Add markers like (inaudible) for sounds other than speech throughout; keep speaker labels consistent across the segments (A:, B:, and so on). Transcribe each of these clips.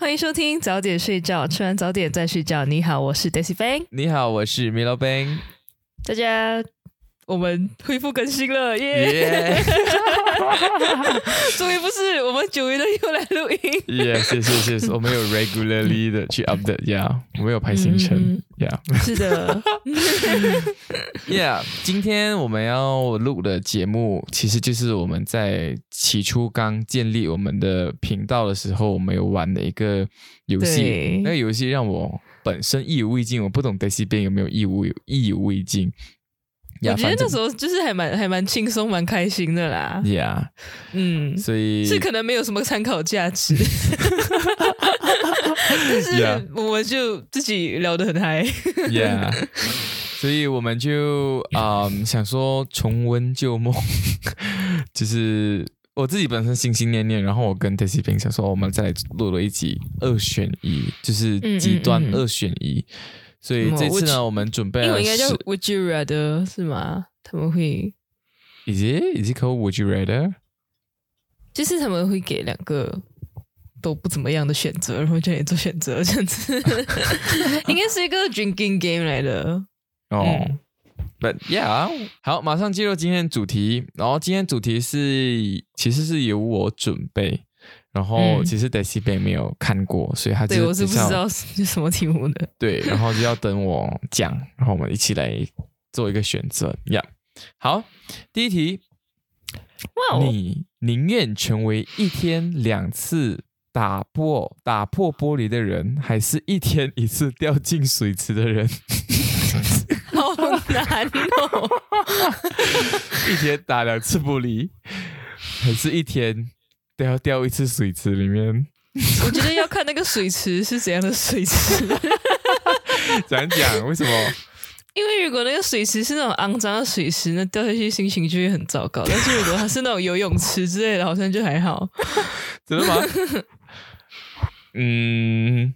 A: 欢迎收听早点睡觉，吃完早点再睡觉。你好，我是 Daisy Bang。
B: 你好，我是 Milo Bang。
A: 大家，我们恢复更新了，耶！
B: 耶！(laughs)
A: 终于不是我们久违的又来录音。
B: Yes, yes, yes, yes. 我们有 regularly 的去 update, yeah. 我们有排行程
A: 嗯
B: ，yeah.
A: 是的，(laughs)
B: Yeah，今天我们要录的节目，其实就是我们在起初刚建立我们的频道的时候，我们有玩的一个游戏。那个游戏让我本身意犹未尽，我不懂 Daisy 边有没有意犹意犹未尽。呀，
A: 我觉得那时候就是还蛮还蛮轻松，蛮开心的啦。
B: 呀
A: 嗯，
B: 所以
A: 是可能没有什么参考价值，(laughs) 但是
B: Yeah
A: 我们就自己聊得很嗨。
B: Yeah，(laughs) 所以我们就嗯、想说重温旧梦，(laughs) 就是我自己本身心心念念，然后我跟平想说，我们再来录了一集二选一，就是极端二选一。所以这次呢，我们准备了
A: 英文应该叫 Would you rather 是吗？他们会
B: ，，Is it Is it called Would you rather？
A: 就是他们会给两个都不怎么样的选择，然后叫你做选择，这样子，(laughs) 应该是一个 drinking game 来的。
B: 哦、
A: 嗯
B: b u t yeah，好，马上进入今天的主题。然后今天主题是其实是由我准备，然后
A: 嗯
B: 其实 Daisy 并没有看过，所以他就
A: 对我是不知道 (laughs) 是什么题目的。
B: 对，然后就要等我讲，然后我们一起来做一个选择呀。好，第一题，你宁愿成为一天两次打破打破玻璃的人，还是一天一次掉进水池的人？(laughs)
A: 好难哦！(laughs)
B: 一天打两次玻璃，还是一天都要掉一次水池里面？(laughs)
A: 我觉得要看那个水池是怎样的水池，(laughs)
B: 讲讲为什么？
A: 因为如果那个水池是那种肮脏的水池，那掉下去心情就会很糟糕。但是如果它是那种游泳池之类的，好像就还好。(laughs)
B: 真的吗？嗯，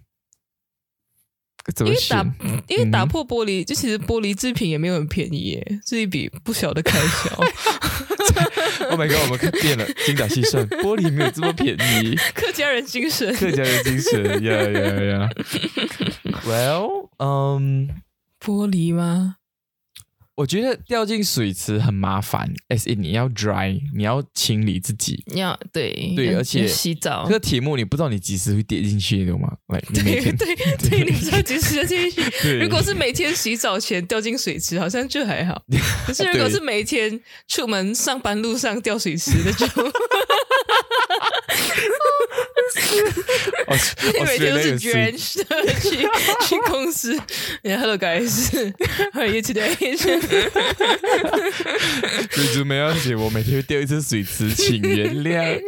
B: 怎么
A: 因为打？因为打
B: 嗯
A: 破玻璃，就其实玻璃制品也没有很便宜耶，是一笔不小的开销。(laughs)
B: Oh my god！我们看变了，精打细算，(laughs) 玻璃没有这么便宜，
A: 客家人精神，
B: 客家人精神 (laughs) 呀呀呀！Well，嗯、
A: 玻璃吗？
B: 我觉得掉进水池很麻烦，as in 你要 dry，你要清理自己。
A: 你要对要
B: 对而且
A: 洗澡
B: 这。个题目你不知道你几时会跌进去，你懂吗？
A: 对
B: 天 (laughs)
A: 对对，你不知道几时跌进去。(laughs) 如果是每天洗澡前掉进水池，好像就还好。(laughs) 可是如果是每天出门上班路上掉水池，的就
B: 哦，
A: 你 (laughs) 每天都是 drenched (laughs) 去 (laughs) 去公司。Yeah, Hello guys, how are you today？
B: 没有写我每天会掉一次水池，请原谅。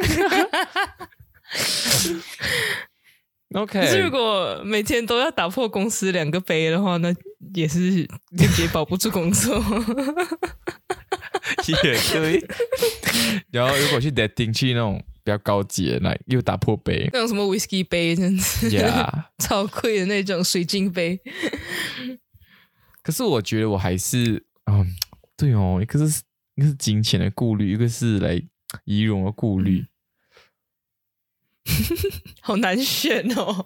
B: OK，
A: 可是如果每天都要打破公司两个杯的话，那也是间接保不住工作。
B: 也对。然后如果去 dating 去那种比较高级的，那又打破杯
A: 那种什么 whisky 杯这样子
B: 呀。(laughs)
A: 超贵的那种水晶杯。
B: 可是我觉得我还是，嗯，对哦，一个是一个是金钱的顾虑，一个是来仪容的顾虑。(laughs)
A: 好难选哦。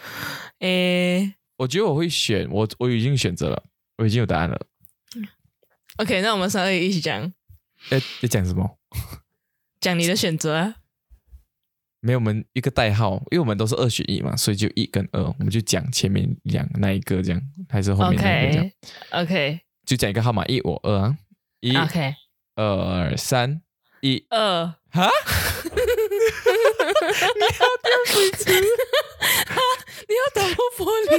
A: (laughs) 诶
B: 我觉得我会选，我我已经选择了，我已经有答案了。
A: ，OK，那我们三个一起讲
B: 哎，你讲什么？
A: 讲你的选择啊。
B: 没有，我们一个代号，因为我们都是二选一嘛，所以就一跟二，我们就讲前面两那一个这样，还是后面那一个这样。
A: OK
B: 就讲一个号码，一我二啊，一
A: OK，
B: 二三一，
A: 二。
B: 哈，(laughs)
A: 你要掉水池，你要打破玻璃，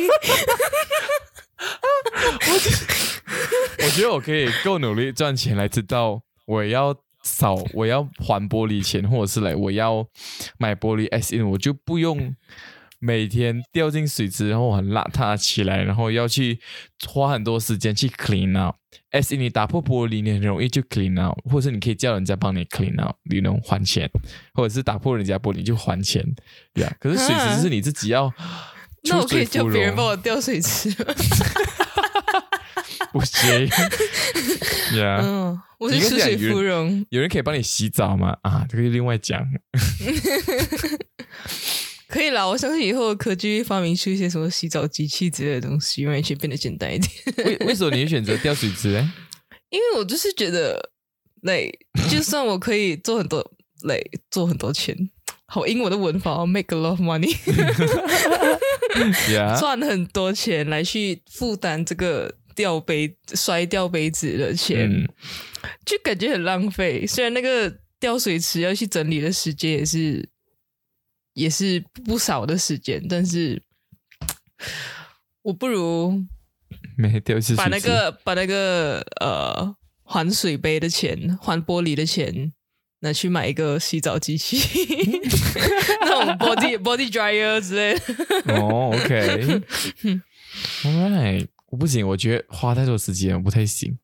A: (laughs)
B: 我觉得我可以够努力赚钱来知道我要扫，我要还玻璃钱，或者是来我要买玻璃 S in，我就不用每天掉进水池，然后很邋遢起来，然后要去花很多时间去 clean out。S in 你打破玻璃，你很容易就 clean out，或者是你可以叫人家帮你 clean out，你能还钱，或者是打破人家玻璃就还钱，对啊。可是水池是你自己要
A: 那我可以叫别人帮我掉水池吗？(laughs)
B: 不行，(laughs) Yeah。
A: 嗯，我
B: 你
A: 是出水芙蓉，
B: 有人可以帮你洗澡吗？啊，这个另外讲。(laughs)
A: 可以啦。我相信以后科技会发明出一些什么洗澡机器之类的东西，让一切变得简单一点。
B: 为为什么你会选择掉水池呢？(laughs)
A: 因为我就是觉得，累，就算我可以做很多，累，做很多钱，好英文的文法哦，make a lot of money，
B: 呀，
A: 赚很多钱来去负担这个掉杯摔掉杯子的钱，
B: 嗯，
A: 就感觉很浪费。虽然那个掉水池要去整理的时间也是也是不少的时间，但是我不如
B: 没掉。
A: 把那个把那个呃还水杯的钱、还玻璃的钱拿去买一个洗澡机器，(laughs) 那种 body body dryer 之类的。
B: 哦，OK，All (laughs) right，我不行，我觉得花太多时间，我不太行。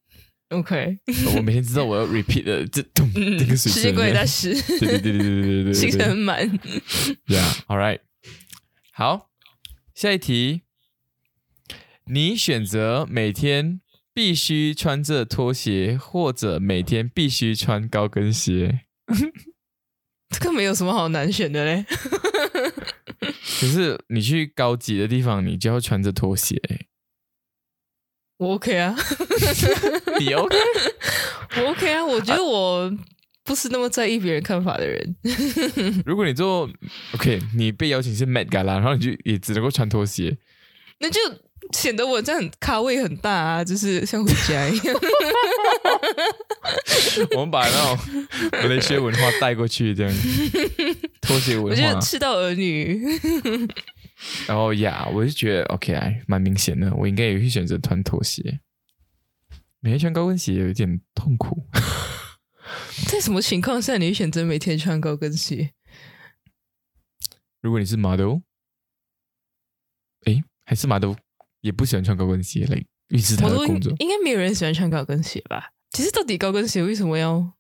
A: OK，(laughs)
B: 我每天知道我要 repeat 的这咚
A: 嗯
B: 这个，水
A: 时间管理大
B: 面。
A: 师，
B: 对对对对对对对
A: 行程很满。
B: ，Yeah，All right，好，下一题，你选择每天必须穿着拖鞋，或者每天必须穿高跟鞋。(laughs)
A: 这个没有什么好难选的嘞。(laughs)
B: 可是你去高级的地方，你就要穿着拖鞋。
A: 我 OK 啊，(laughs)
B: 你 OK？(laughs)
A: 我 OK 啊，我觉得我不是那么在意别人看法的人。(laughs)
B: 如果你做 OK，你被邀请是 Met Gala，然后你就也只能够穿拖鞋。
A: 那就显得我这样很咖位很大啊，就是像回家一样。
B: 我们把那种马来西亚文化带过去，这样拖鞋
A: 我
B: 文化。
A: 觉得赤道儿女，
B: 然后呀，我就觉得 OK 啊，蛮明显的，我应该也会选择穿拖鞋。每天穿高跟鞋有一点痛苦。(laughs)
A: 在什么情况下你会选择每天穿高跟鞋？
B: 如果你是 model，诶，还是 model 也不喜欢穿高跟鞋来预示他
A: 我都
B: 的工作。
A: 应该没有人喜欢穿高跟鞋吧？其实到底高跟鞋为什么要？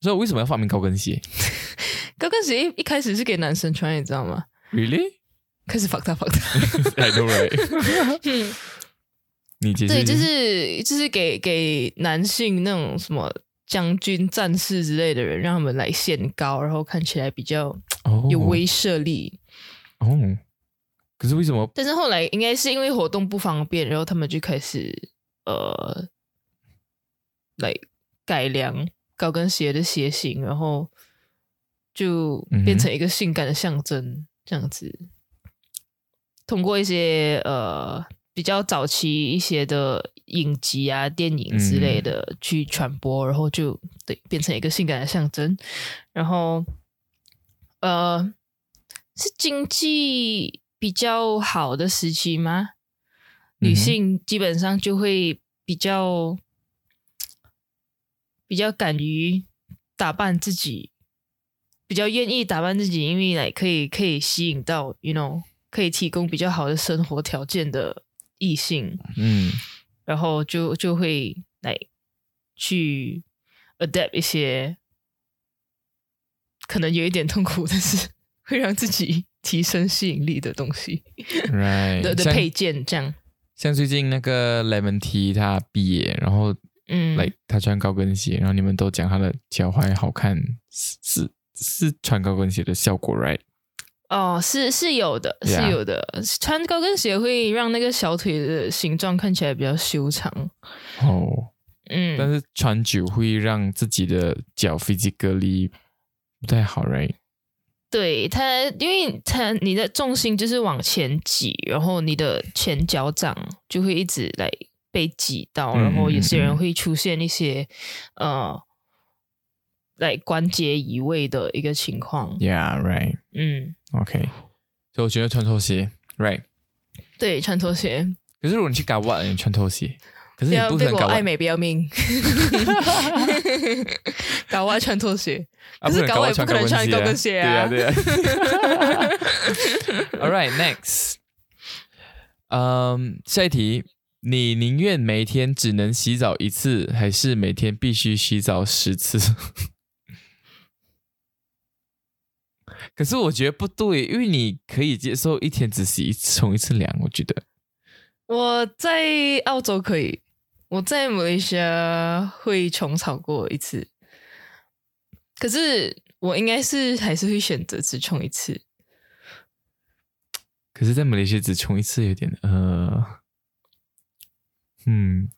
B: 所以为什么要发明高跟鞋 (laughs)
A: 高跟鞋一一开始是给男生穿，你知道吗
B: ？？Really？
A: 开始放大放大。(laughs)
B: I know right 你解释
A: 对，就是就是给给男性那种什么将军、战士之类的人，让他们来显高，然后看起来比较
B: 哦
A: 有威慑力。
B: 哦。可是为什么
A: 但是后来应该是因为活动不方便，然后他们就开始呃来改良高跟鞋的鞋型，然后就变成一个性感的象征，这样子。通过一些呃比较早期一些的影集啊、电影之类的去传播，然后就对变成一个性感的象征。然后呃，是经济比较好的时期吗？女性基本上就会比较比较敢于打扮自己，比较愿意打扮自己，因为来可以可以吸引到，you know，可以提供比较好的生活条件的异性，
B: 嗯。
A: 然后就就会来去 adapt 一些可能有一点痛苦，但是会让自己提升吸引力的东西。
B: Right
A: 的的配件，这样，
B: 像最近那个 Lemon T 他毕业，然后
A: 嗯，
B: 来他穿高跟鞋，然后你们都讲他的脚踝好看，是是是穿高跟鞋的效果，right？
A: 哦，是是有的，是有的。穿高跟鞋会让那个小腿的形状看起来比较修长。
B: 哦，
A: 嗯，
B: 但是穿久会让自己的脚 physically 不太好，right？
A: 对它，因为它你的重心就是往前挤，然后你的前脚掌就会一直来被挤到，
B: 嗯
A: 然后有些人会出现一些呃，来关节移位的一个情况。
B: Yeah，right。
A: 嗯
B: ，OK，所以我觉得穿拖鞋，right？
A: 对，穿拖鞋。
B: 可可是如果你去搞瓦，你穿拖鞋，可是你
A: 不
B: 能搞瓦
A: 爱美不要命，(laughs) 搞外穿拖鞋，
B: 啊，
A: 可是
B: 搞瓦
A: 搞外不可能穿高跟鞋啊
B: 对啊、对啊、(laughs) All right, next. 嗯，下一题，你宁愿每天只能洗澡一次，还是每天必须洗澡十次？可是我觉得不对，因为你可以接受一天只洗一次冲一次凉，我觉得
A: 我在澳洲可以，我在马来西亚会冲超过一次，可是我应该是还是会选择只冲一次。
B: 可是，在马来西亚只冲一次有点呃，嗯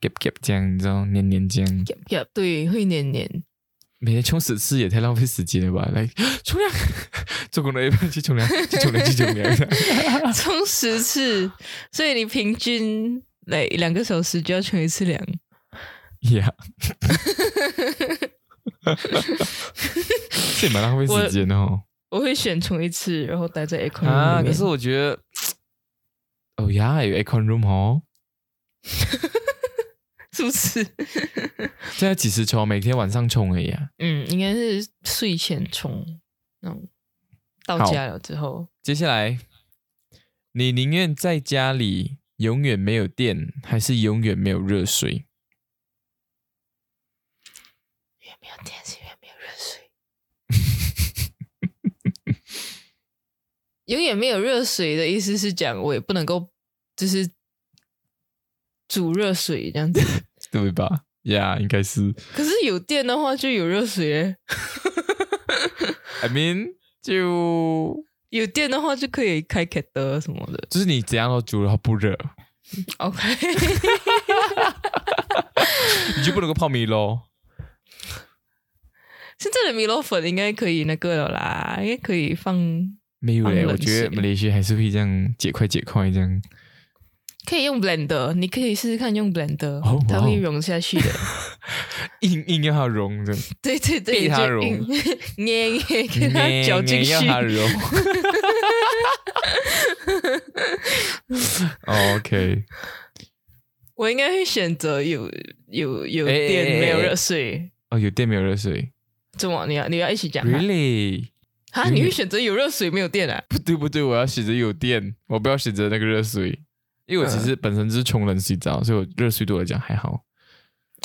B: ，gap gap 这样，你知道，黏黏这样，
A: 对，会黏黏。
B: 每天冲十次也太浪费时间了吧？来冲凉，(laughs) 做工的一半去冲凉，去冲凉，去冲凉。(laughs)
A: 冲十次，所以你平均来两个小时就要冲一次凉。
B: 呀，(laughs) 这也蛮浪费时间的哦。
A: 我会选冲一次，然后待在 aircon room
B: 啊，可是我觉得，(tsk) 哦呀，有 aircon room 哦，
A: 是不是？(laughs)
B: 现在几时冲？每天晚上冲而已啊。
A: 嗯，应该是睡前冲，那种到家了之后，
B: 接下来，你宁愿在家里永远没有电，还是永远没有热水？
A: 永远没有电，是永远没有热水。(laughs) 永远没有热水的意思是讲，我也不能够就是煮热水这样子。(laughs)
B: 对吧？呀、应该是。
A: 可是有电的话就有热水耶
B: ，I mean，就
A: 有电的话就可以开 k 的什么的。
B: 就是你怎样都煮，然后不热
A: ，OK，(laughs)
B: 你就不能够泡米咯。
A: 现在的米洛粉应该可以那个了啦，应该可以放，
B: 没有嘞，我觉得
A: 水
B: 马来西亚还是会这样解块解块这样。
A: 可以用 blender，你可以试试看用 blender，、
B: 哦哇哦
A: 它会融下去的。(laughs)
B: 硬硬要它融的，
A: 对对对，
B: 逼它
A: 就
B: 融
A: 捏捏给它
B: 捏
A: 搅进去。
B: 捏要它 (laughs) 融。(laughs) 哦 OK，
A: 我应该会选择有有有电没有热水。
B: 哦，有电没有热水
A: 怎么？你要你要一起讲啊
B: ？？Really？
A: 啊，你会选择有热水没有电啊？
B: 不对不对，我要选择有电，我不要选择那个热水，因为我其实本身就是冲冷洗澡，所以我热水对我来讲还好。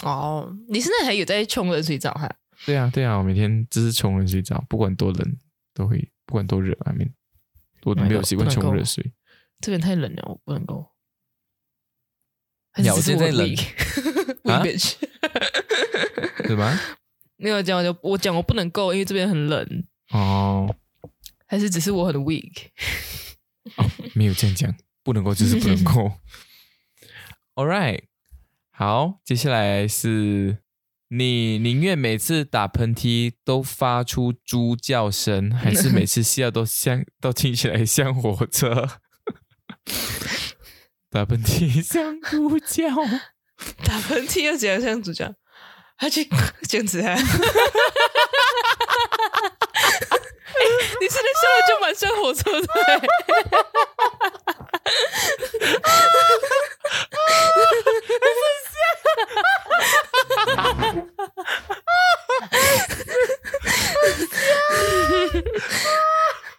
A: 哦，你现在还有在冲冷水澡哈？
B: 对啊对啊，我每天就是冲冷水澡，不管多冷都会，不管多热，I mean，我都没有习惯冲热水。
A: 这边太冷了，我不能够。还
B: 呀
A: 是我
B: 我现在冷
A: weak (laughs)
B: 啊
A: weak bitch
B: 是吗？
A: 没有讲，我就我讲我不能够，因为这边很冷，
B: 哦
A: 还是只是我很 weak？
B: 哦，没有这样讲，不能够就是不能够。(laughs) (laughs) All right，好，接下来是你宁愿每次打喷嚏都发出猪叫声，还是每次笑都像都听起来像火车？(laughs) 打喷嚏像猪叫，
A: 打喷嚏又怎样像猪叫？他去这样子啊？哎你现在笑的就蛮像火车的、欸。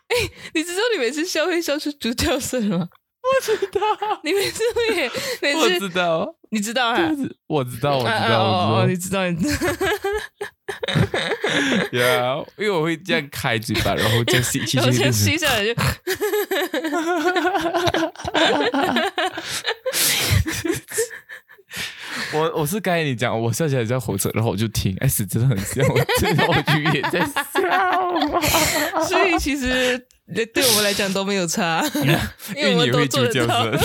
A: 哎，你知道你每次笑会笑出猪叫声吗？
B: 我知道，(laughs)
A: 你每次会每
B: 我知道，
A: 你知道啊？
B: 我知道，我知道，我
A: 你
B: 知道。
A: 知道，你知道。(laughs)
B: 呀，因为我会这样开嘴巴，然后这样吸气，
A: 然后这样
B: 气变成
A: 吸下来就，(laughs)
B: 我我是刚才你讲，我笑起来像火车，然后我就听，哎，是真的很像，我真的我就也在笑，
A: 所以其实对对我们来讲都没有差，(laughs) 因为我们都做得到。(laughs)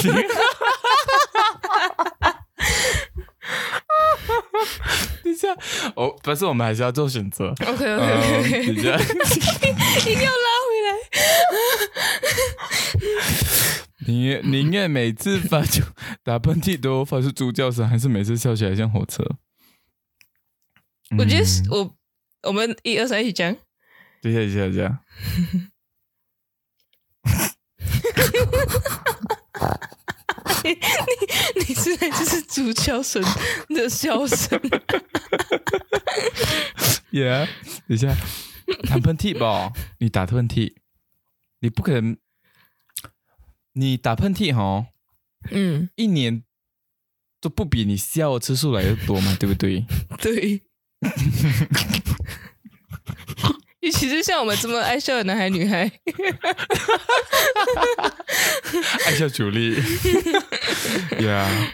B: 等一下，哦，不是，我们还是要做选择。
A: OK OK
B: 嗯
A: ，OK，
B: 等一下，(laughs)
A: 一定要拉
B: 你宁愿每次发出打喷嚏都发出猪叫声，还是每次笑起来像火车？
A: 我觉得我我们一二三一起讲。
B: 等一下，等一下，等一下。(laughs)
A: 你你现在就是猪叫声的笑声。
B: Yeah，等一下，打喷嚏吧，你打喷嚏，你不可能，你打喷嚏哈，
A: 嗯，
B: 一年都不比你笑的次数来的多嘛，对不对？
A: 对。(laughs) 尤 (laughs) 其是像我们这么爱笑的男孩女孩，(laughs)
B: 爱笑主力，(laughs) Yeah，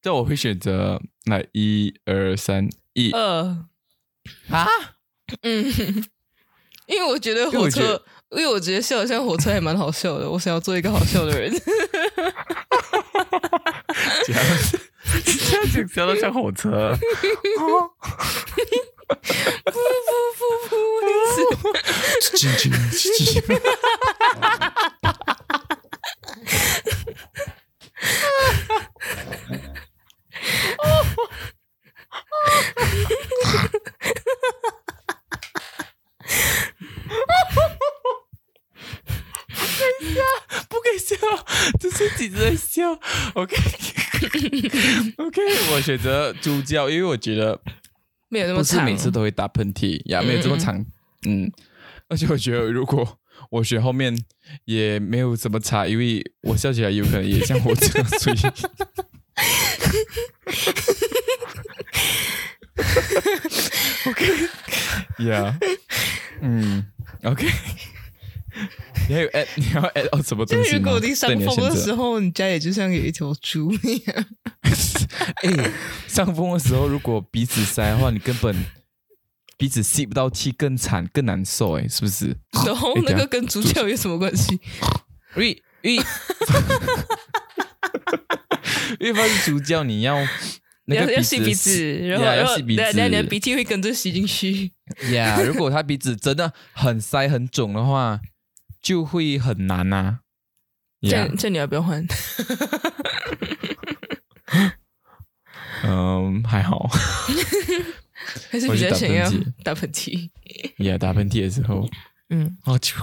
B: 这我会选择来一二三一。
A: 二，
B: 啊，
A: 嗯，因为我觉得
B: 因为我觉
A: 火车
B: 得，
A: 因为我觉得笑得像火车还蛮好笑的，我想要做一个好笑的人。
B: 这样子，这样子笑到像火车。
A: 噗噗噗，
B: 进去，进去。不可以笑，这是几在笑。OK，OK，我选择猪叫，因为我觉得
A: 没有那么长，
B: 不是每次都会打喷嚏呀，没有这么长。嗯，而且我觉得如果我学后面也没有什么差，因为我笑起来有可能也像我这样，所以。(laughs) (laughs) OK，Yeah，嗯，OK。(laughs) 你还有 add 你要 add 到什么东西吗？
A: 就是如果你伤
B: 对你
A: 风的时候，你家里就像有一头猪一样。(laughs)
B: 哎，上风的时候，如果鼻子塞的话，你根本鼻子吸不到气，更惨更难受，哎，是不是？
A: 然后那个跟猪叫有什么关系？(laughs)
B: 因为因为因为发现猪叫，你要那个
A: 要要吸鼻
B: 子
A: 子，然后
B: 呀
A: 然后
B: 要吸鼻子
A: 等下等下你的鼻涕会跟着吸进去。
B: 呀。如果他鼻子真的很塞很肿的话，就会很难呐。呀
A: 这样，这样你要不要换？
B: 嗯，还好。
A: 还是比较想要打喷嚏？
B: 呀，打喷嚏的时候，
A: 嗯，
B: 哦，就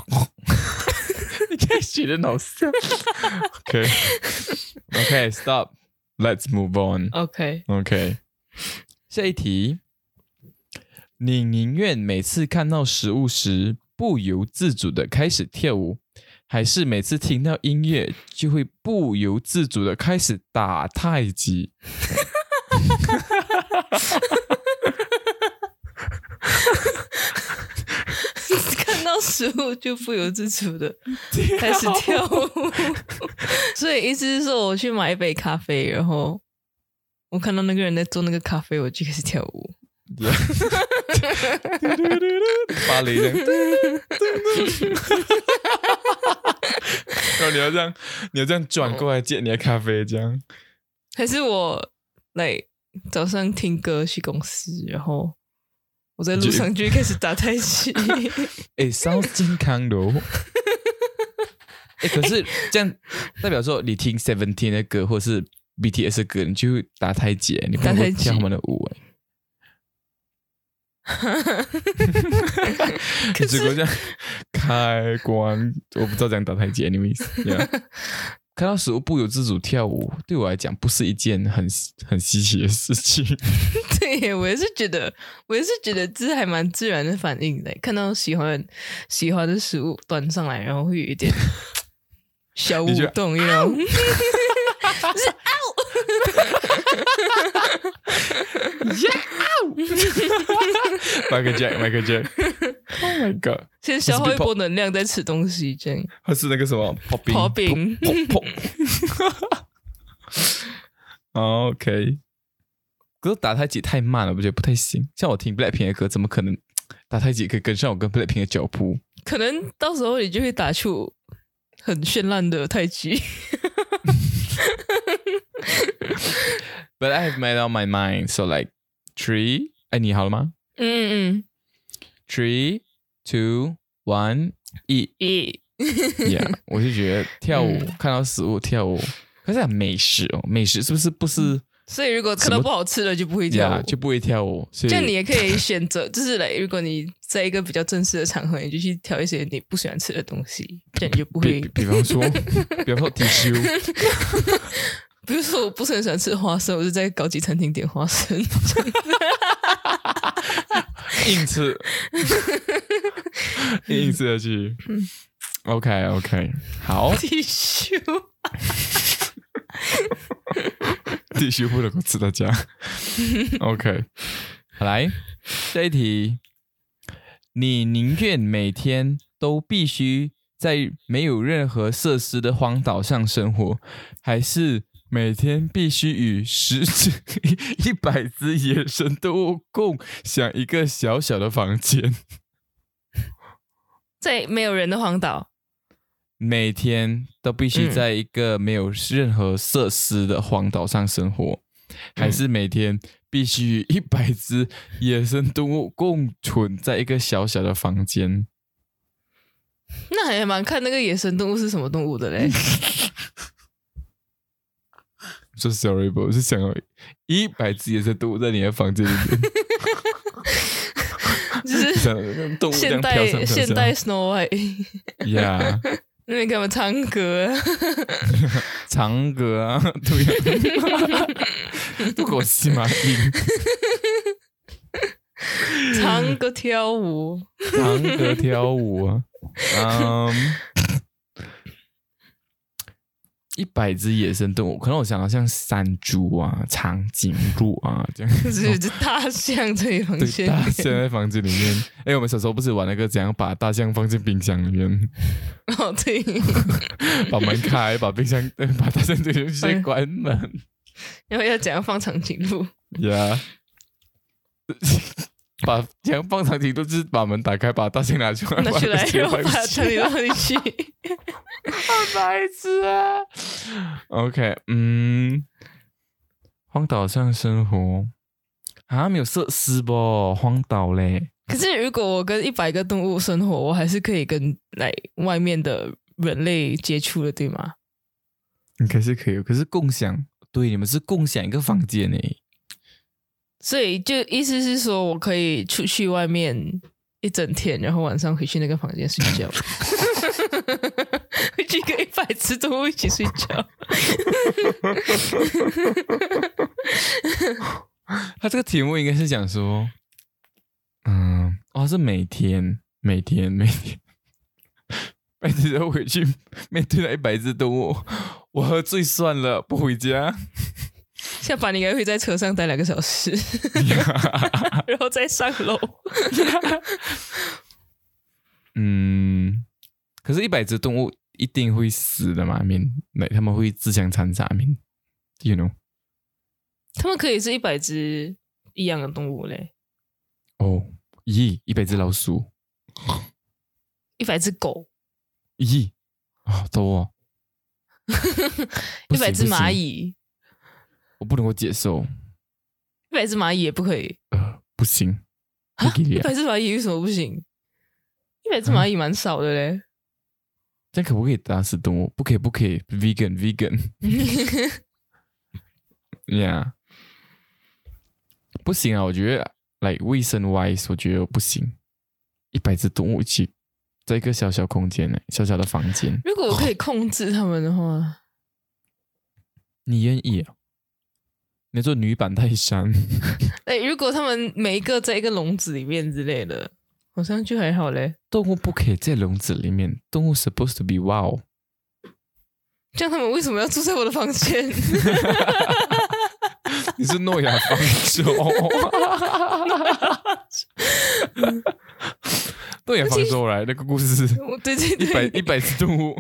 B: 你开始的好笑。OK，OK，Stop，Let's move on。OK，OK，下一题，你宁愿每次看到食物时不由自主的开始跳舞，还是每次听到音乐就会不由自主的开始打太极？(laughs)
A: 看到食物就不由自主的开始跳舞，所以意思是说，我去买一杯咖啡，然后我看到那个人在做那个咖啡，我就开始跳舞。
B: 芭蕾这样，(laughs) 然后你要这样，你要这样转过来接你的咖啡，这样。
A: 还是我来早上听歌去公司，然后我在路上就会开始打太极。(laughs)
B: 哎，sounds 健康的哦。哎，可是这样代表说，你听 Seventeen 的歌或是 BTS 的歌，你就会打太极，你不能够
A: 打太极
B: 跳他们的舞哎。(laughs)
A: 可
B: 结果这样开关，我不知道怎样打太极，anyways，yeah (laughs) 看到食物不由自主跳舞，对我来讲不是一件很很稀奇的事情。(laughs)
A: 对耶，我也是觉得，我也是觉得这还蛮自然的反应的。看到喜欢喜欢的食物端上来，然后会有一点小舞
B: 你觉得
A: 动，you know？是
B: Michael Jack，Michael Jack，Oh my god！
A: 先消耗一波能量，再吃东西，这样
B: 他是那个什么刨冰，
A: 刨冰
B: 砰砰砰。OK，可是打太极太慢了，我觉得不太行。像我听 Blackpink 的歌，怎么可能打太极可以跟上我跟 Blackpink 的脚步？
A: 可能到时候你就会打出很绚烂的太极。(laughs)
B: But I have made up my mind, so like three，哎，你好了吗？
A: 嗯嗯
B: ？Three, two, one，一
A: 咦，，(laughs) (laughs)
B: Yeah，我就觉得跳舞看到食物跳舞，可是很美食哦，美食是不是不是
A: 所以如果看到不好吃的就不会跳舞，
B: 呀就不会跳舞。所以
A: 这样你也可以选择，就是来，如果你在一个比较正式的场合，你就去挑一些你不喜欢吃的东西，这样你就不会
B: 比。比方说，比方说 T 恤，
A: 比如说，我不是很喜欢吃花生，我就在高级餐厅点花生。(laughs)
B: 硬吃，硬吃下去。OK OK，好，
A: 剃须，
B: 继续不能够吃到家。OK，好来这一题，你宁愿每天都必须在没有任何设施的荒岛上生活，还是每天必须与十只、一百只野生动物共享一个小小的房间？
A: 在没有人的荒岛，
B: 每天都必须在一个没有任何设施的荒岛上生活，还是每天必须与一百只野生动物共存在一个小小的房间？
A: 那还蛮看那个野生动物是什么动物的嘞。(laughs)
B: 说 sorry 不，我是想要一百只野生动物在你的房间里面，(laughs)
A: 就是现代现代 Snow White，(laughs)
B: 呀，(laughs)
A: 那边干嘛唱歌。啊？
B: 长歌啊，对呀，不给我吸马音，
A: 唱歌跳舞，
B: 唱歌跳舞啊，嗯，一百只野生动物，可能我想到像山猪啊、长颈鹿啊这样，(laughs)
A: 就是就大象这一房
B: 对，
A: 间
B: 大象在房间里面。哎，我们小时候不是玩那个怎样把大象放进冰箱里面，
A: 哦，对，(laughs)
B: 把门开，把冰箱把大象丢进去，关门 (laughs)
A: 然后要怎样放长颈鹿？
B: 呀。把 (laughs) 这样放长颈鹿，就是把门打开，把大象拿出来，
A: 拿出来，然后把
B: 放进去
A: 长颈鹿放进去。
B: 白痴啊！OK，嗯，荒岛上生活啊，没有设施不？荒岛嘞，
A: 可是如果我跟一百个动物生活，我还是可以跟来外面的人类接触的，对吗？
B: 应该是可以，可是共享，对，你们是共享一个房间呢。
A: 所以就意思是说我可以出去外面一整天，然后晚上回去那个房间睡觉，(laughs) 回去跟一百只动物一起睡觉。(laughs)
B: 他这个题目应该是讲说，嗯，哦，是每天、每天、每天，(laughs) 每天都回去面对了一百只动物，我喝醉算了，不回家。
A: 下班应该会在车上待两个小时，(laughs) 然后再上楼。(laughs)
B: 嗯，可是，一百只动物一定会死的嘛他们会自相残杀。Know？
A: 他们可以是一百只一样的动物嘞，
B: 哦，咦，一百只老鼠，
A: 一百只狗，
B: 咦，好多哦，(laughs)
A: 一百只蚂蚁，
B: 我不能够接受，
A: 一百只蚂蚁也不可以。
B: 呃，不行，
A: 一百只蚂蚁为什么不行？一百只蚂蚁蛮少的嘞。
B: 这样可不可以打死动物？不可以，不可以，vegan，vegan，yeah，(laughs) 不行啊！我觉得，like 卫生 wise，我觉得不行。一百只动物一起在一个小小空间呢，小小的房间，
A: 如果我可以控制它们的话，
B: 你愿意啊？你做女版泰山，(laughs)
A: 哎，如果他们每一个在一个笼子里面之类的，好像就还好嘞。
B: 动物不可以在笼子里面，动物 supposed to be wow。
A: 这样他们为什么要住在我的房间？(laughs)
B: 你是诺亚方舟，(laughs) 诺亚方舟来那个故事，
A: 我对对
B: 一百
A: 对，
B: 一百只动物，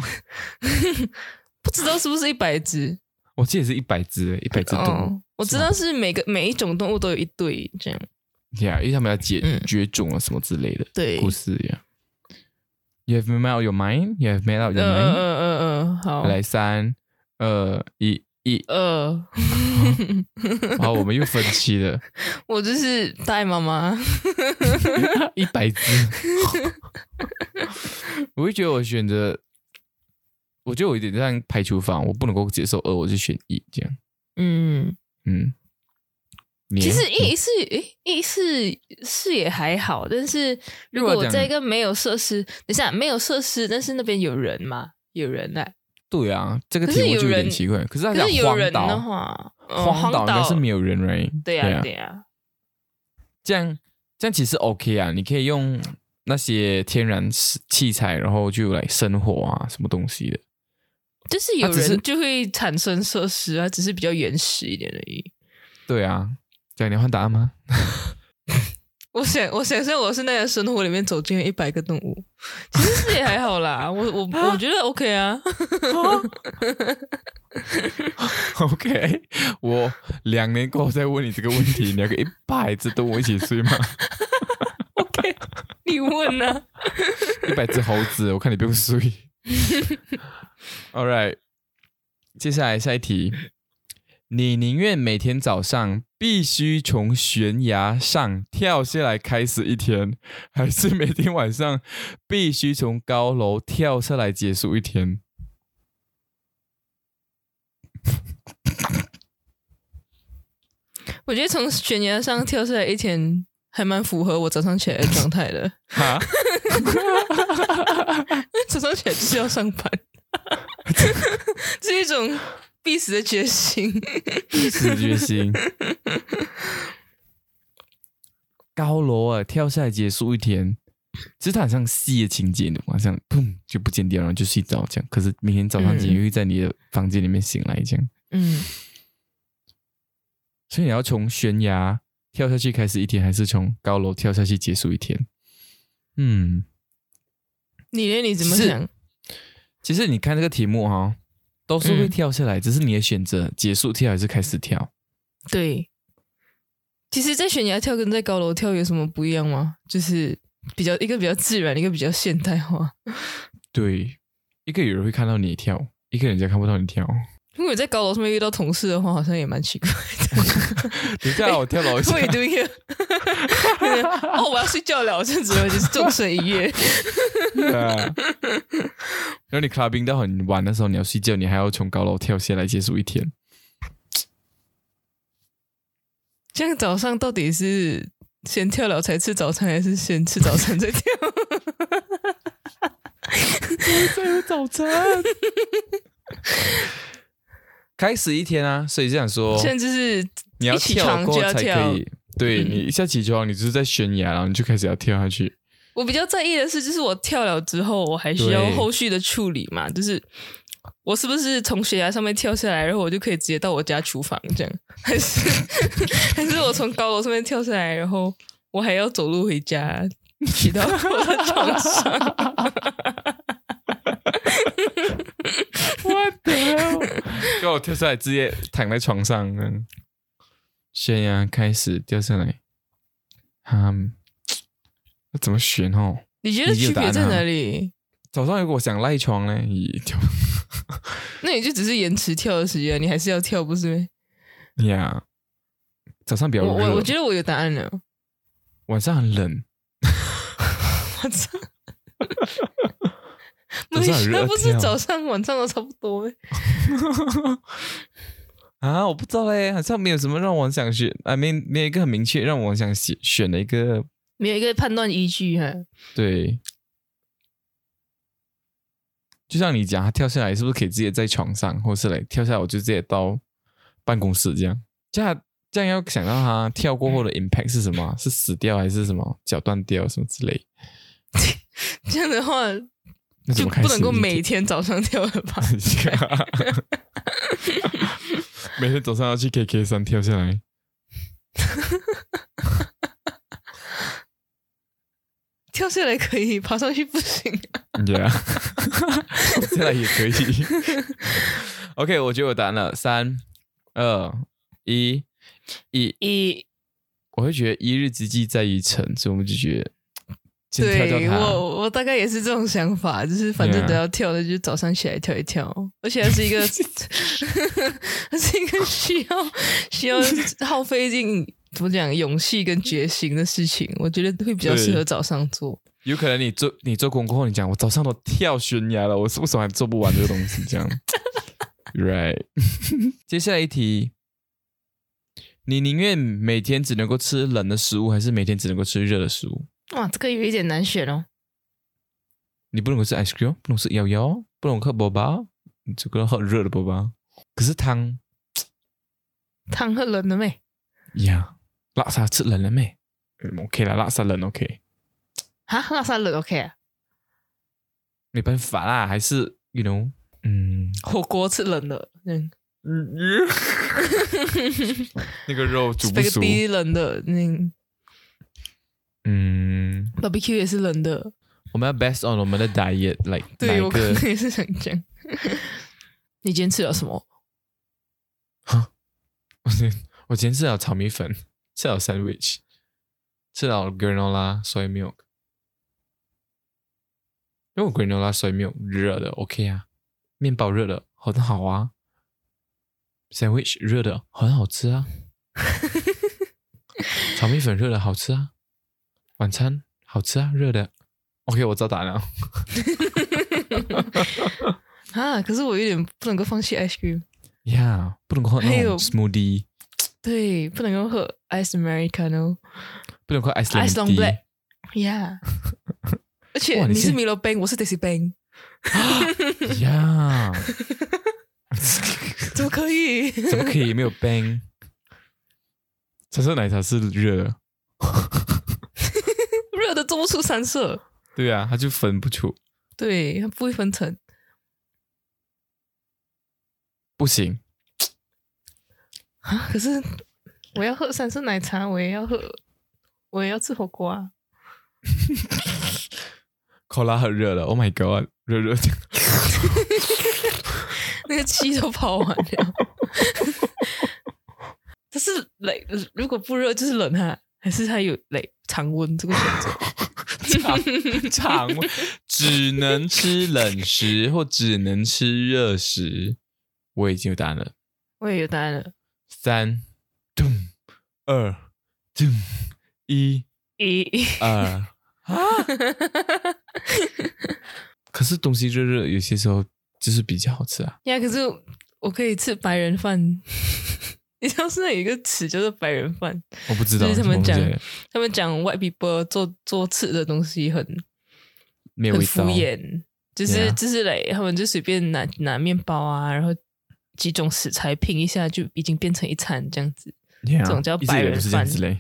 A: 不知道是不是一百只
B: 我记得是一百只，一百只动物
A: 哦。我知道是每个每一种动物都有一对这样。
B: 呀因为他们要解
A: 嗯
B: 绝种啊什么之类的
A: 对，
B: 故事呀。You have made out your mind. You have made out
A: 嗯
B: your
A: 嗯
B: mind.
A: 嗯嗯嗯，好，
B: 来，三、二、一，一。
A: 二，
B: 好，我们又分期了，(laughs)
A: 我就是大爱妈妈。(laughs)
B: 一百只。(laughs) 我会觉得我选择，我觉得我有点像排除法，我不能够接受二，我就选一这样。
A: 嗯，
B: 嗯，其实
A: 一是诶，一是是也还好，但是如果我在一个没有设施，等一下没有设施，但是那边有人嘛，有人来。
B: 对啊，这个题目就有点奇怪。可是他讲
A: 有人
B: 的
A: 话，
B: 荒岛应该是没有人来。
A: 对
B: 呀，
A: 对呀。
B: 这样这样其实 OK 啊，你可以用那些天然器材，然后就来生火啊，什么东西的。
A: 就是有人就会产生设施啊，只是比较原始一点而已。
B: 对啊，这样你换答案吗？(laughs)
A: 我想，我想象我是那个生活里面走进了一百个动物，其实是也还好啦。(laughs) 我我我觉得 OK 啊。(laughs)
B: OK，我两年过后再问你这个问题，你要跟一百只动物一起睡吗
A: ？OK，你问呢？
B: 一百只猴子，我看你不用睡。(laughs) All right，接下来下一题。你宁愿每天早上必须从悬崖上跳下来开始一天，还是每天晚上必须从高楼跳下来结束一天？(laughs)
A: 我觉得从悬崖上跳下来一天还蛮符合我早上起来的状态的。哈，(laughs) 早上起来就是要上班，(laughs) 是一种。必死的决心，
B: 必死的决心。(laughs) 高楼啊，跳下来结束一天，其实它很像戏的情节，晚上砰就不见掉，然后就睡着这样。可是明天早上又会在你的房间里面醒来这样。嗯。所以你要从悬崖跳下去开始一天，还是从高楼跳下去结束一天？嗯。
A: 你呢？你怎么想？
B: 其实你看这个题目哈。都是会跳下来，只是你的选择结束跳还是开始跳。
A: 对，其实，在悬崖跳跟在高楼跳有什么不一样吗？就是比较一个比较自然，一个比较现代化。
B: 对，一个有人会看到你跳，一个人家看不到你跳。
A: 如果在高楼上面遇到同事的话，好像也蛮奇怪
B: 的。(laughs) 你叫我跳楼
A: 下。What are you doing？(laughs) 哦，我要睡觉了，我这只会就是众生一乐。
B: 然后你 clubbing 到很晚的时候，你要睡觉，你还要从高楼跳下来结束一天。
A: 这样早上到底是先跳了才吃早餐，还是先吃早餐再跳？(laughs)
B: 再有早餐。开始一天啊，所以这样说，
A: 现在就是
B: 你要跳过才可以。对你一下起床，你就是在悬崖，然后你就开始要跳下去。
A: 我比较在意的是，就是我跳了之后，我还需要后续的处理嘛？就是我是不是从悬崖上面跳下来，然后我就可以直接到我家厨房这样？(laughs) 还是还是我从高楼上面跳下来，然后我还要走路回家，骑到我的床上？(laughs)
B: 我的，给我跳下来，直接躺在床上，悬崖开始掉下来，嗯。那怎么选哦？
A: 你觉得区别在哪里？
B: 早上如果想赖床呢，跳，(laughs)
A: 那你就只是延迟跳的时间，你还是要跳，不是？
B: 呀，早上比较热。
A: 我我觉得我有答案了。
B: 晚上很冷。(laughs)
A: 那不是早上晚上都差不多呗？(laughs)
B: 啊，我不知道嘞，好像没有什么让我想选，啊，没没有一个很明确让我想选选的一个。
A: 没有一个判断依据哈。
B: 对，就像你讲，他跳下来是不是可以直接在床上，或是来跳下来我就直接到办公室这样？这样这样要想到他跳过后的 impact 是什么？是死掉还是什么脚断掉什么之类？(laughs)
A: 这样的话就不能够每天早上跳了吧？(laughs)
B: 每天早上要去 KK 山跳下来。
A: 跳下来可以，爬上去不行。
B: 对啊，跳下来也可以。OK，我觉得我答案了，三、二、一、一、
A: 一。
B: 我会觉得一日之计在于晨，所以我们就觉得，
A: 对我我大概也是这种想法，就是反正都要跳的，就早上起来跳一跳，而且还是一个，(laughs) 它是一个需要需要耗费尽。怎么讲？勇气跟决心的事情，我觉得会比较适合早上做。
B: 有可能你做你做功课后，你讲我早上都跳悬崖了，我是为什么还做不完这个东西？这样，(laughs) Right？(laughs) 接下来一题，你宁愿每天只能够吃冷的食物，还是每天只能够吃热的食物？
A: 哇，这个有一点难选哦。
B: 你不能够吃 ice cream，不能吃摇摇，不能喝波巴，你只能喝热的波巴。可是汤 (tsk)
A: 汤喝冷的没？
B: 呀，拉萨吃冷了没？嗯，OK 啦，拉萨冷 OK，
A: 哈，拉萨冷 OK 啊？
B: 没办法啦，还是 you know，嗯，
A: 火锅吃冷的，嗯 (laughs)
B: 那个肉煮不熟
A: ，，spaghetti 冷的，嗯
B: 嗯
A: ，，barbecue 也是冷的。
B: 我们要 best on 我们的 diet，like
A: 对我可能也是想讲。(laughs) 你今天吃了什么？
B: 我今天我今天吃了炒米粉，吃了 sandwich，吃了 granola soy milk，因为我 granola soy milk 热的 OK 啊，面包热的很好啊，sandwich 热的很好吃啊，(laughs) 炒米粉热的好吃啊，晚餐好吃啊，热的 OK，我知道答案了。
A: 啊，可是我有点不能够放弃 ice cream。
B: Yeah，不能够喝那 smoothie，
A: 对，不能够喝 ice americano、
B: 不能够喝 ice
A: ice long black。Yeah，而且
B: 你是
A: Milo Bang，我是 Daisy Bang，
B: 呀，
A: 怎么可以？
B: 怎么可以没有 bang？橙色奶茶是热的
A: 做不出三色，
B: 对啊，它就分不出，
A: 对，它不会分层。
B: 不行，
A: 啊，可是我要喝三色奶茶，我也要喝，我也要吃火锅啊。(laughs)
B: 考拉很热了，Oh my god，热热的，(laughs)
A: 那个气都跑完了。(laughs) 但是冷，如果不热就是冷哈，还是它有冷常温这个选择？(laughs)
B: 常常温只能吃冷食或只能吃热食。我已经有答案了，
A: 我也有答案了。
B: 三，咚，二，咚，一，
A: 一，
B: 二，啊！可是东西热热，有些时候就是比较好吃啊。
A: 呀，可是我可以吃白人饭。你知道现在有一个词叫做白人饭，
B: 我不知道，
A: 就是他们讲他们讲 white people 做做吃的东西很很敷
B: 没有味道。
A: 衍，就是就是来他们就随便拿拿面包啊，然后几种食材拼一下就已经变成一餐这样子。
B: Yeah，
A: 这种叫白人饭
B: 之类。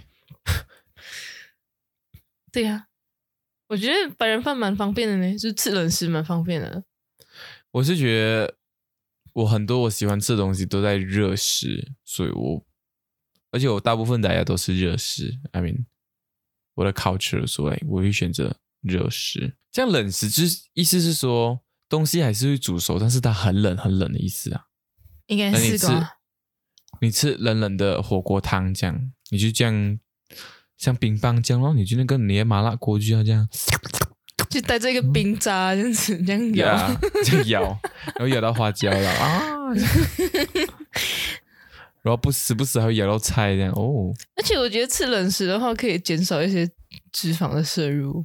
A: 对呀、我觉得白人饭蛮方便的呢，就是吃冷食蛮方便的。
B: 我是觉得我很多我喜欢吃的东西都在热食，所以我而且我大部分大家都是热食。I mean，我的 culture 所以我会选择热食。这样冷食就是意思是说东西还是会煮熟，但是它很冷很冷的意思啊。
A: 应该
B: 是你吃？你吃冷冷的火锅汤，这样你就这样像冰棒这样咯，你就那个你的麻辣锅就要这样
A: 就带着一个冰渣这样子这样咬。
B: 呀，这样咬，(laughs) 然后咬到花椒了啊，(laughs) 然后不时不时还会咬到菜这样哦。
A: 而且我觉得吃冷食的话，可以减少一些脂肪的摄入。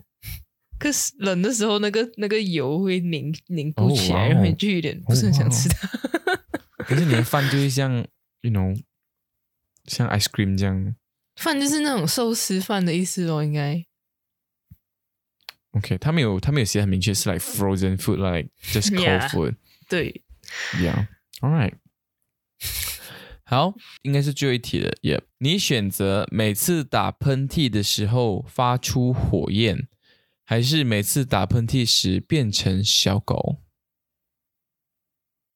A: 可是冷的时候，那个那个油会凝凝固起来，然后你就有点不是很想吃它。
B: 可是你的饭就是像，you know，像 ice cream 这样。
A: 饭就是那种寿司饭的意思咯，应该。
B: OK，他们有他们有写很明确是 like frozen food，like just cold
A: Yeah
B: food。
A: 对
B: ，Yeah，all right。好，应该是最后一题了。Yep，你选择每次打喷嚏的时候发出火焰，还是每次打喷嚏时变成小狗？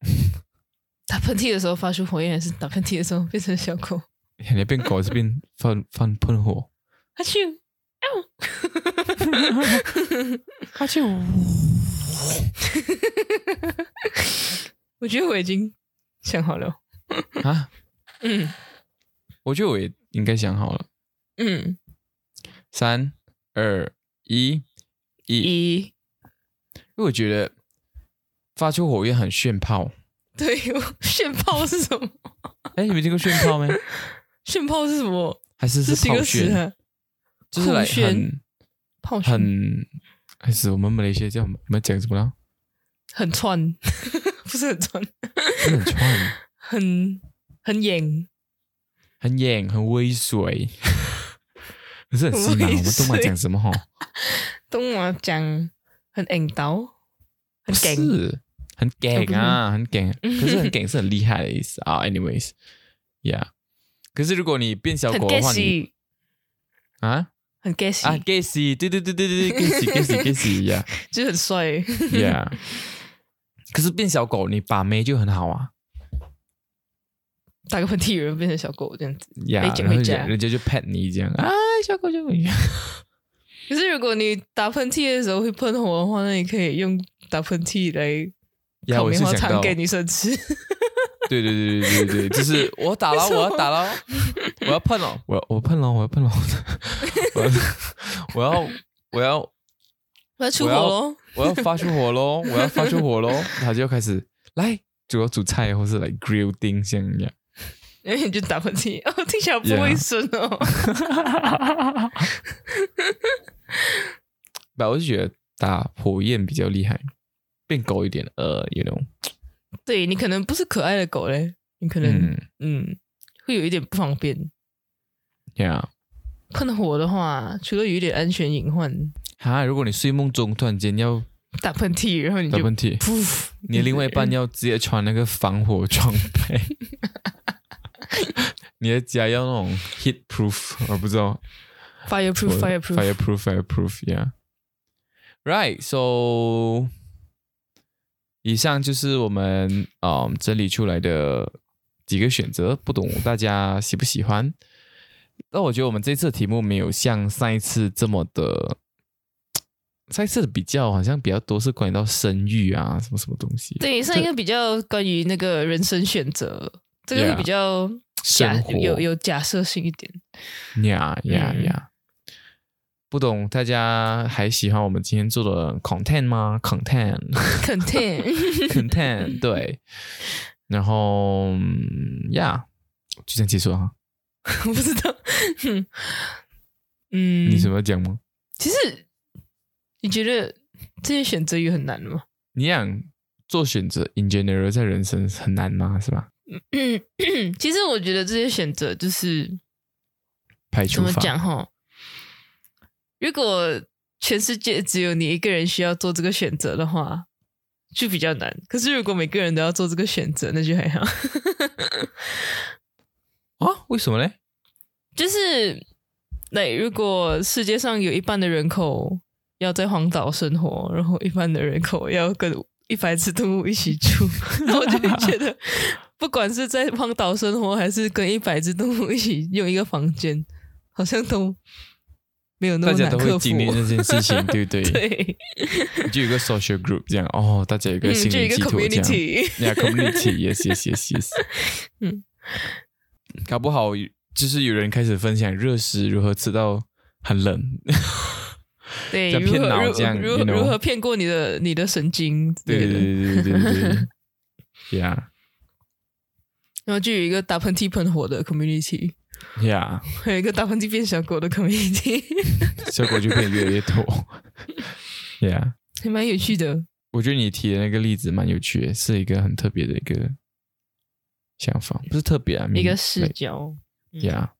B: (laughs)
A: 打喷嚏的时候发出火焰，还是打喷嚏的时候变成小狗？(laughs)
B: 你要变狗还是变放放喷火？
A: 哈啾！(laughs)
B: 它就
A: 我觉得我已经想好了。
B: 啊，
A: 嗯
B: 我觉得我也应该想好了。
A: 嗯，
B: 三二一一，因
A: 一
B: 为我觉得发出火焰很炫炮。
A: 对炫炮是什么？
B: 哎，你没听过炫炮吗？(laughs)
A: 炫炮是什么？
B: 还是是炮
A: 这几个词
B: 炫？
A: 啊？
B: 就是来很很，还是我们马来西亚叫我们讲什么呢？
A: 很串，(laughs) 不是很串，
B: 很串，
A: 很很演，
B: 很演，很猥琐，可是很洗脑。我们东马讲什么哈？
A: 东马讲很硬刀，很梗，
B: 是很梗啊，很梗。可是很梗是很厉害的意思啊。Anyways，yeah。可是如果你变小狗的话，你啊，
A: 很 gassy
B: 啊，gassy，对对对对对，(laughs) gassy，gassy，gassy (laughs) 呀，
A: 就很帅
B: ，yeah。可是变小狗，你把妹就很好啊。
A: 打个喷嚏，有人变成小狗这样子，
B: 呀，然后人家就 pet 你这样 (laughs) 啊，小狗小狗。
A: 可是如果你打喷嚏的时候会喷火的话，那你可以用打喷嚏来烤棉花糖给女生吃。
B: 对对对对对对，就是我打了，我要打了，我要碰了，我我碰了，我要碰了，我要我要我要
A: 我要出火喽，
B: 我要发出火喽，我要发出火喽，他就开始来主要煮菜或是来 grill 丁这样。
A: 然后你就打喷嚏，哦，听起来不卫生哦。
B: 不，我是觉得打火焰比较厉害，变高一点，呃，you know。
A: 对你可能不是可爱的狗嘞，你可能嗯。会有一点不方便。
B: Yeah，
A: 喷火的话，除了有一点安全隐患，
B: 哈，如果你睡梦中突然间要
A: 打喷嚏，然后你就
B: 打喷嚏，噗，你另外一半要直接穿那个防火装备。(laughs) 你的家要那种 heat proof，我不知道
A: ，fireproof，fireproof，fireproof，yeah，right，so，
B: 以上就是我们嗯整理出来的几个选择，不懂大家喜不喜欢？那我觉得我们这次题目没有像上一次这么的，上一次的比较好像比较多是关于到生育啊什么什么东西，
A: 对，上一个比较关于那个人生选择。这个比较假，有有假设性一点。
B: 呀呀呀！不懂大家还喜欢我们今天做的 content 吗
A: ？content，content，content，(laughs)
B: 对。然后呀，就这样结束
A: 了。(laughs) 我不知道。嗯，
B: 你什么讲吗？
A: 其实你觉得这些选择有很难吗？
B: 你想做选择，in general，在人生很难吗？是吧？
A: 嗯，其实我觉得这些选择就是
B: 怎
A: 么讲哈？如果全世界只有你一个人需要做这个选择的话，就比较难。可是如果每个人都要做这个选择，那就还好。(laughs)
B: 啊？为什么呢？
A: 就是，那如果世界上有一半的人口要在荒岛生活，然后一半的人口要跟一百只动物一起住，(laughs) 那我就觉得。不管是在荒岛生活，还是跟一百只动物一起用一个房间，好像都没有那么难
B: 克服。大家都会经历这件事情，(laughs) 对不对？
A: 对，
B: 就有个 social group 这样哦，大家有个心灵寄托这样。Yeah, community, yes, (laughs) yes, yes, yes。嗯，搞不好就是有人开始分享热食如何吃到很冷，
A: 对，(laughs)
B: 骗脑这样，
A: 如如何骗过你的你的神经？
B: 对对对对对对，Yeah。
A: 然后就有一个打喷嚏喷火的 community，Yeah，还有一个打喷嚏变小狗的 community，
B: 小狗就变越来越多，(laughs) Yeah，
A: 还蛮有趣的。
B: 我觉得你提的那个例子蛮有趣的，是一个很特别的一个想法，不是特别啊，
A: 一个视角
B: ，Yeah。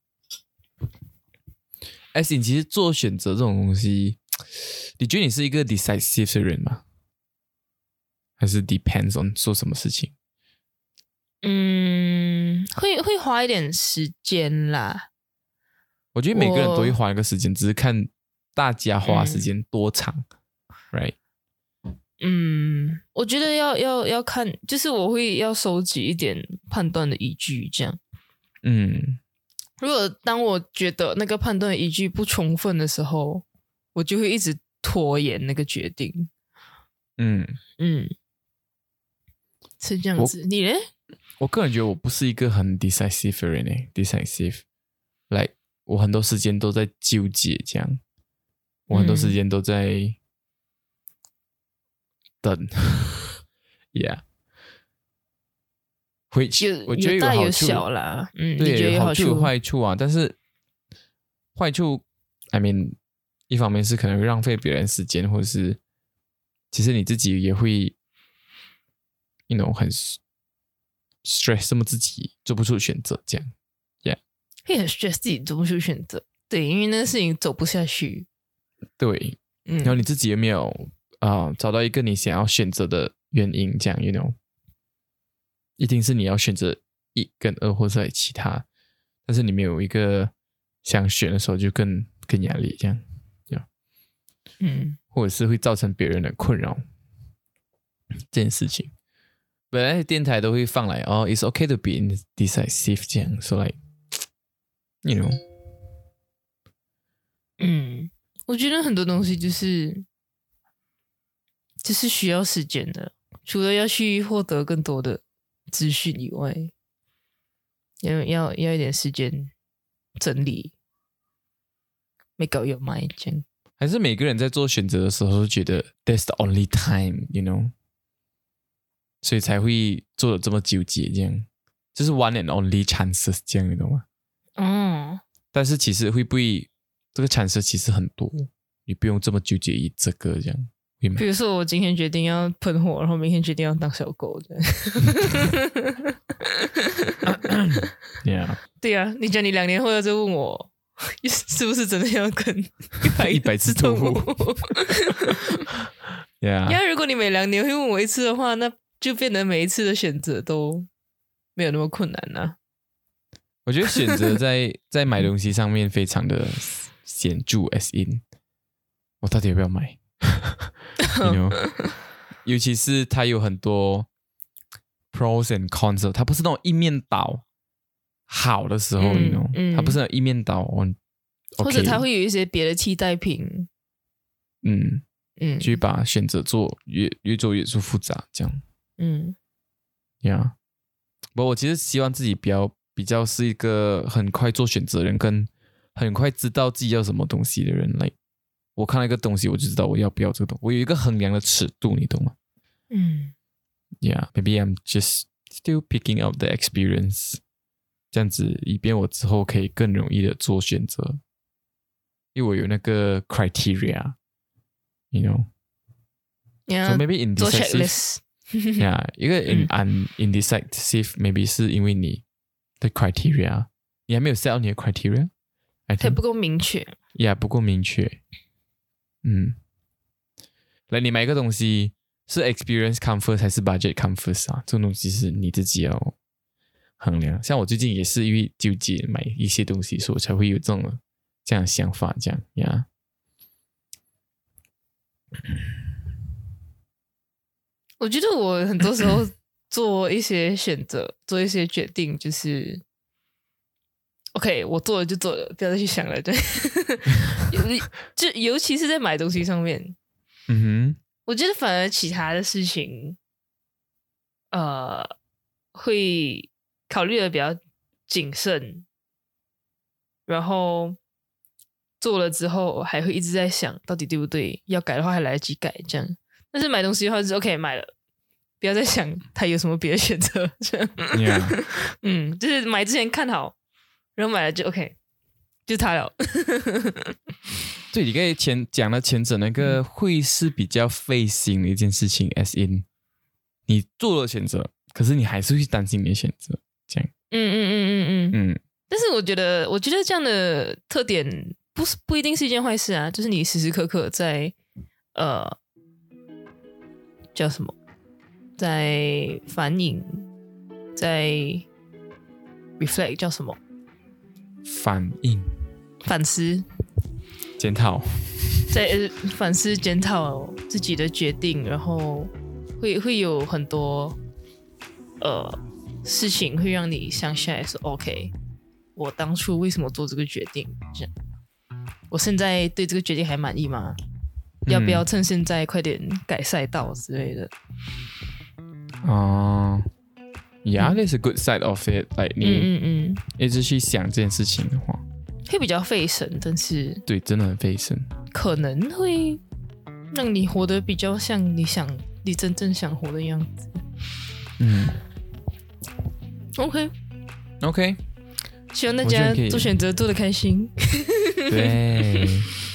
B: 哎，你其实做选择这种东西，你觉得你是一个 decisive 的人吗？还是 depends on 做什么事情？
A: 嗯，会会花一点时间啦。
B: 我觉得每个人都会花一个时间，只是看大家花时间多长，right？
A: 嗯，我觉得要要要看，就是我会要收集一点判断的依据，这样。
B: 嗯，
A: 如果当我觉得那个判断依据不充分的时候，我就会一直拖延那个决定。
B: 嗯
A: 嗯，是这样子。你呢？
B: 我个人觉得我不是一个很 decisive 的人诶，decisive，like 我很多时间都在纠结，这样，我很多时间都在等，yeah，回去，我觉得有好处
A: 啦，嗯，
B: 对，
A: 有
B: 好处有坏处啊，但是坏处，I mean，一方面是可能会浪费别人时间，或者是其实你自己也会，you know，很。stress，什么自己做不出选择，这样，yeah，
A: 会很 stress 自己做不出选择。对，因为那个事情走不下去。
B: 对，
A: 嗯
B: 然后你自己有没有啊、找到一个你想要选择的原因？这样，you know，一定是你要选择一跟二或者其他，但是你没有一个想选的时候，就更更压力这样，
A: 嗯
B: 或者是会造成别人的困扰这件事情。本来电台都会放来哦，it's okay to be indecisive 这样说来，you know，
A: 嗯，我觉得很多东西就是就是需要时间的，除了要去获得更多的资讯以外，要要要一点时间整理，make up your mind 这样。
B: 还是每个人在做选择的时候都觉得 that's the only time，you know，所以才会做的这么纠结，这样就是 one and only chances，这样你懂吗？
A: 嗯，
B: 但是其实会不会这个 chances 其实很多，你不用这么纠结于这个这样，
A: 比？如说我今天决定要喷火，然后明天决定要当小狗，这样。(laughs)
B: Yeah，
A: 对呀、啊，你讲你两年后要再问我，(laughs) 是不是真的要跟一 (laughs)
B: 一百只动物
A: 物
B: ？yeah，
A: 呀，如果你每两年会问我一次的话，那就变得每一次的选择都没有那么困难了、
B: 我觉得选择 (laughs) 在在买东西上面非常的显著，as in，我到底要不要买？you know，(laughs) 尤其是它有很多 pros and cons，它不是那种一面倒好的时候
A: 嗯
B: ，you know，、
A: 嗯
B: 它不是那种一面倒，哦
A: 或者它会有一些别的替代品。
B: 嗯，
A: 嗯
B: 去把选择做越越做越做复杂，这样。
A: 嗯
B: 呀，不，我其实希望自己比较比较是一个很快做选择的人，跟很快知道自己要什么东西的人。来，我看到一个东西，我就知道我要不要这个东西，我有一个衡量的尺度，你懂吗
A: 嗯
B: ？Yeah，maybe I'm just still picking up the experience，这样子，以便我之后可以更容易的做选择，因为我有那个 criteria，you know，yeah，so，maybe
A: 嗯做
B: indecisive。
A: checklist。
B: yeah，一个 in un indecisive maybe 是因为你的 criteria，你还没有 set out 你的 criteria，I
A: 它不够明确。
B: yeah 不够明确。嗯，来，你买一个东西是 experience come first 还是 budget come first 啊？这种东西是你自己要衡量。像我最近也是因为纠结买一些东西，所以我才会有这种这样的想法，这样呀。
A: 我觉得我很多时候做一些选择，做一些决定，就是，OK，我做了就做了，不要再去想了。对，(laughs) 尤就尤其是在买东西上面，
B: 嗯
A: 我觉得反而其他的事情，呃，会考虑的比较谨慎，然后做了之后还会一直在想到底对不对，要改的话还来得及改这样。但是买东西的话就是 OK 买了，不要再想他有什么别的选择这样。
B: ，Yeah，(laughs)
A: 嗯，就是买之前看好，然后买了就 OK，就他了。(laughs)
B: 对，你刚才前讲了前者那个会是比较费心的一件事情，as in 你做了选择，可是你还是会担心你的选择，这样，
A: 嗯嗯嗯嗯嗯。
B: 嗯
A: 但是我觉得，我觉得这样的特点不是不一定是一件坏事啊，就是你时时刻刻在呃叫什么，在反省，在 reflect 叫什么？
B: 反应。
A: 反思，
B: 检讨，
A: 在呃反思检讨自己的决定，然后会会有很多呃事情会让你想起来说，OK，我当初为什么做这个决定？这样，我现在对这个决定还满意吗？要不要趁现在快点改赛道之类的？
B: 哦、y e a h that's a good side of it，like
A: 嗯
B: 你
A: 嗯嗯，
B: 一直去想这件事情的话，
A: 会比较费神，但是
B: 对，真的很费神。
A: 可能会让你活得比较像你想、你真正想活的样子。
B: 嗯 OK，，OK，
A: 希望大家做选择做的开心。
B: 对 (laughs)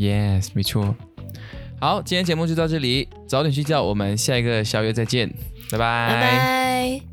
B: ，yes，没错。好，今天节目就到这里，早点睡觉，我们下一个宵夜再见，拜
A: 拜拜。